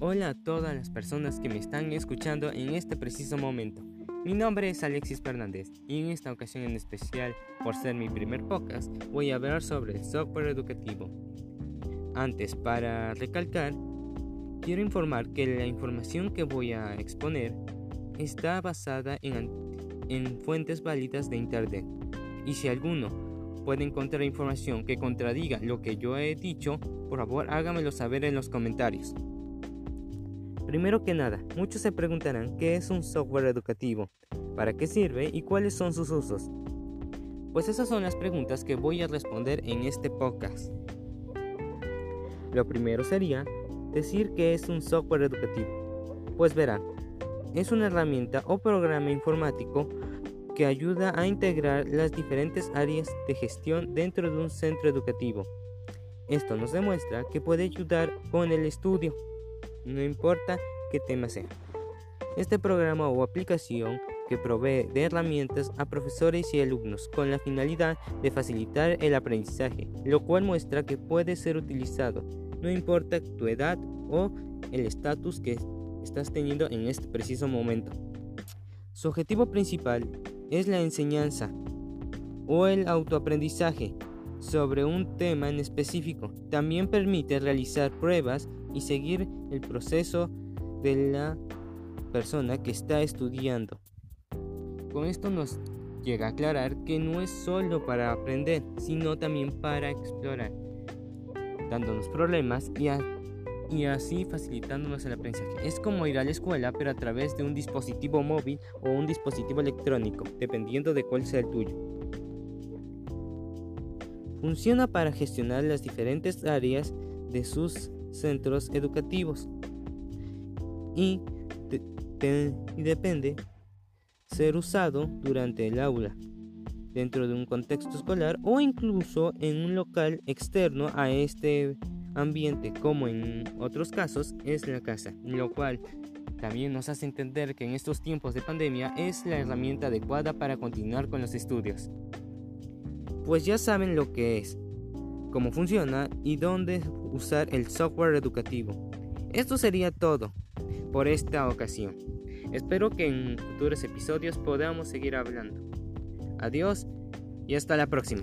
Hola a todas las personas que me están escuchando en este preciso momento. Mi nombre es Alexis Fernández y en esta ocasión en especial, por ser mi primer podcast, voy a hablar sobre el software educativo. Antes, para recalcar, quiero informar que la información que voy a exponer está basada en, en fuentes válidas de Internet. Y si alguno puede encontrar información que contradiga lo que yo he dicho, por favor hágamelo saber en los comentarios. Primero que nada, muchos se preguntarán qué es un software educativo, para qué sirve y cuáles son sus usos. Pues esas son las preguntas que voy a responder en este podcast. Lo primero sería decir qué es un software educativo. Pues verá, es una herramienta o programa informático que ayuda a integrar las diferentes áreas de gestión dentro de un centro educativo. Esto nos demuestra que puede ayudar con el estudio, no importa qué tema sea. Este programa o aplicación que provee de herramientas a profesores y alumnos con la finalidad de facilitar el aprendizaje, lo cual muestra que puede ser utilizado, no importa tu edad o el estatus que estás teniendo en este preciso momento. Su objetivo principal es la enseñanza o el autoaprendizaje sobre un tema en específico. También permite realizar pruebas y seguir el proceso de la persona que está estudiando. Con esto nos llega a aclarar que no es solo para aprender, sino también para explorar, dándonos problemas y, y así facilitándonos el aprendizaje. Es como ir a la escuela, pero a través de un dispositivo móvil o un dispositivo electrónico, dependiendo de cuál sea el tuyo. Funciona para gestionar las diferentes áreas de sus centros educativos y, depende ser usado durante el aula, dentro de un contexto escolar o incluso en un local externo a este ambiente, como en otros casos es la casa, lo cual también nos hace entender que en estos tiempos de pandemia es la herramienta adecuada para continuar con los estudios. Pues ya saben lo que es, cómo funciona y dónde usar el software educativo. Esto sería todo por esta ocasión. Espero que en futuros episodios podamos seguir hablando. Adiós y hasta la próxima.